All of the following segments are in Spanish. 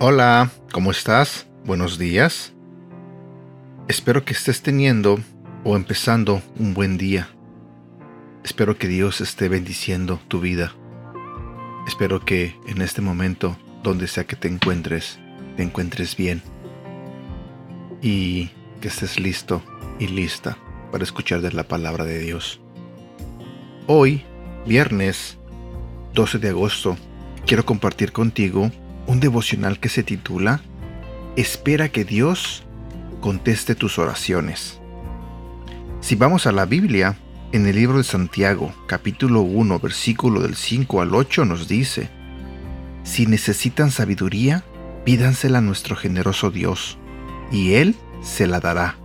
Hola, ¿cómo estás? Buenos días. Espero que estés teniendo o empezando un buen día. Espero que Dios esté bendiciendo tu vida. Espero que en este momento, donde sea que te encuentres, te encuentres bien. Y que estés listo y lista para escuchar de la palabra de Dios. Hoy, viernes 12 de agosto, quiero compartir contigo un devocional que se titula Espera que Dios conteste tus oraciones. Si vamos a la Biblia, en el libro de Santiago, capítulo 1, versículo del 5 al 8 nos dice, Si necesitan sabiduría, pídansela a nuestro generoso Dios, y Él se la dará.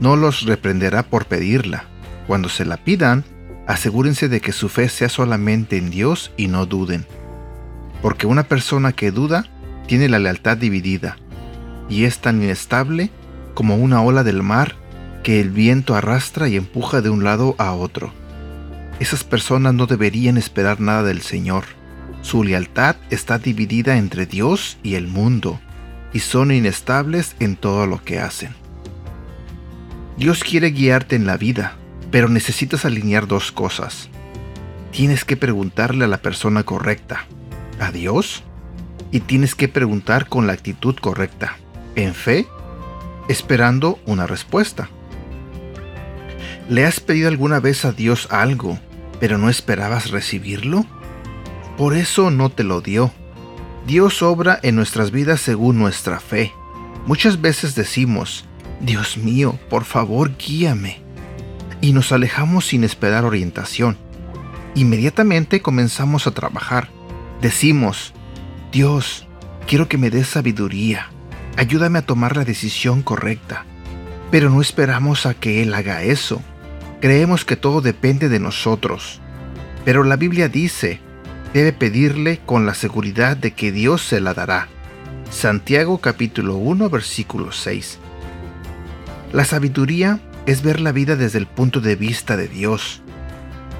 No los reprenderá por pedirla. Cuando se la pidan, asegúrense de que su fe sea solamente en Dios y no duden. Porque una persona que duda tiene la lealtad dividida y es tan inestable como una ola del mar que el viento arrastra y empuja de un lado a otro. Esas personas no deberían esperar nada del Señor. Su lealtad está dividida entre Dios y el mundo, y son inestables en todo lo que hacen. Dios quiere guiarte en la vida, pero necesitas alinear dos cosas. Tienes que preguntarle a la persona correcta, a Dios, y tienes que preguntar con la actitud correcta, en fe, esperando una respuesta. ¿Le has pedido alguna vez a Dios algo, pero no esperabas recibirlo? Por eso no te lo dio. Dios obra en nuestras vidas según nuestra fe. Muchas veces decimos, Dios mío, por favor guíame. Y nos alejamos sin esperar orientación. Inmediatamente comenzamos a trabajar. Decimos, Dios, quiero que me des sabiduría. Ayúdame a tomar la decisión correcta. Pero no esperamos a que Él haga eso. Creemos que todo depende de nosotros. Pero la Biblia dice, debe pedirle con la seguridad de que Dios se la dará. Santiago capítulo 1 versículo 6. La sabiduría es ver la vida desde el punto de vista de Dios.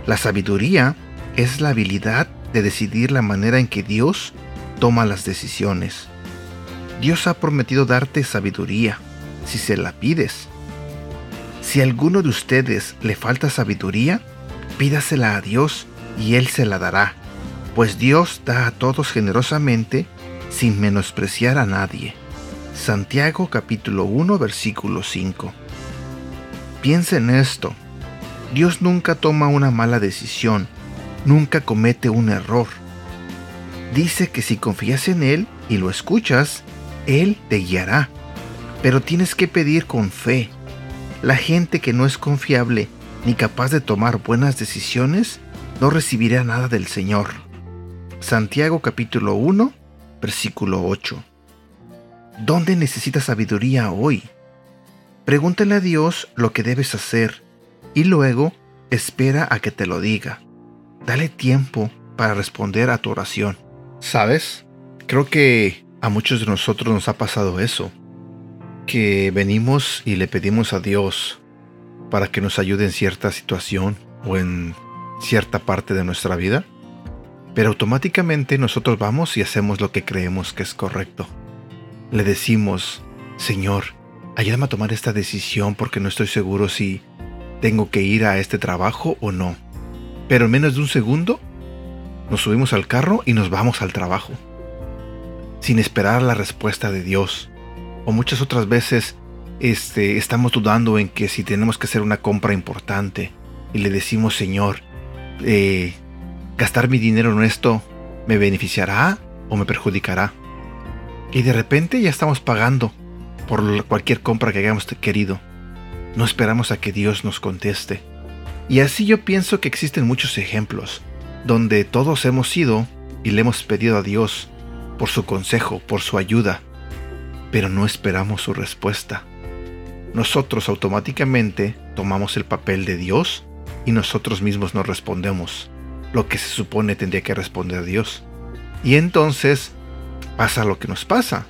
La sabiduría es la habilidad de decidir la manera en que Dios toma las decisiones. Dios ha prometido darte sabiduría si se la pides. Si a alguno de ustedes le falta sabiduría, pídasela a Dios y Él se la dará, pues Dios da a todos generosamente sin menospreciar a nadie. Santiago capítulo 1 versículo 5. Piensa en esto. Dios nunca toma una mala decisión, nunca comete un error. Dice que si confías en Él y lo escuchas, Él te guiará. Pero tienes que pedir con fe, la gente que no es confiable ni capaz de tomar buenas decisiones no recibirá nada del Señor. Santiago capítulo 1, versículo 8. ¿Dónde necesitas sabiduría hoy? Pregúntale a Dios lo que debes hacer y luego espera a que te lo diga. Dale tiempo para responder a tu oración. ¿Sabes? Creo que a muchos de nosotros nos ha pasado eso que venimos y le pedimos a Dios para que nos ayude en cierta situación o en cierta parte de nuestra vida, pero automáticamente nosotros vamos y hacemos lo que creemos que es correcto. Le decimos, Señor, ayúdame a tomar esta decisión porque no estoy seguro si tengo que ir a este trabajo o no. Pero en menos de un segundo, nos subimos al carro y nos vamos al trabajo, sin esperar la respuesta de Dios o muchas otras veces este, estamos dudando en que si tenemos que hacer una compra importante y le decimos, Señor, eh, gastar mi dinero en esto me beneficiará o me perjudicará. Y de repente ya estamos pagando por cualquier compra que hayamos querido. No esperamos a que Dios nos conteste. Y así yo pienso que existen muchos ejemplos donde todos hemos ido y le hemos pedido a Dios por su consejo, por su ayuda, pero no esperamos su respuesta. Nosotros automáticamente tomamos el papel de Dios y nosotros mismos nos respondemos lo que se supone tendría que responder Dios. Y entonces pasa lo que nos pasa.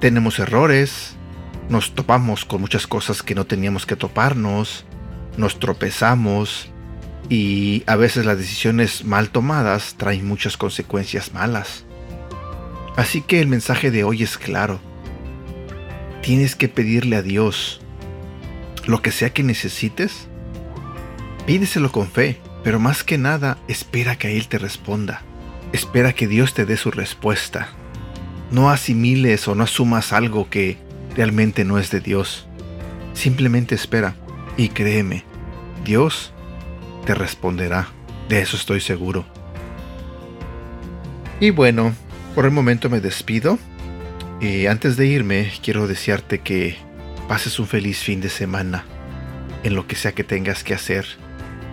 Tenemos errores, nos topamos con muchas cosas que no teníamos que toparnos, nos tropezamos y a veces las decisiones mal tomadas traen muchas consecuencias malas. Así que el mensaje de hoy es claro. Tienes que pedirle a Dios lo que sea que necesites. Pídeselo con fe, pero más que nada espera que Él te responda. Espera que Dios te dé su respuesta. No asimiles o no asumas algo que realmente no es de Dios. Simplemente espera y créeme, Dios te responderá. De eso estoy seguro. Y bueno, por el momento me despido. Y antes de irme, quiero desearte que pases un feliz fin de semana en lo que sea que tengas que hacer.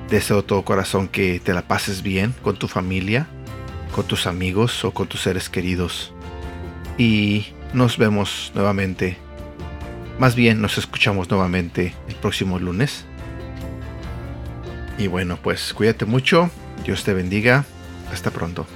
Deseo de todo corazón que te la pases bien con tu familia, con tus amigos o con tus seres queridos. Y nos vemos nuevamente. Más bien nos escuchamos nuevamente el próximo lunes. Y bueno, pues cuídate mucho. Dios te bendiga. Hasta pronto.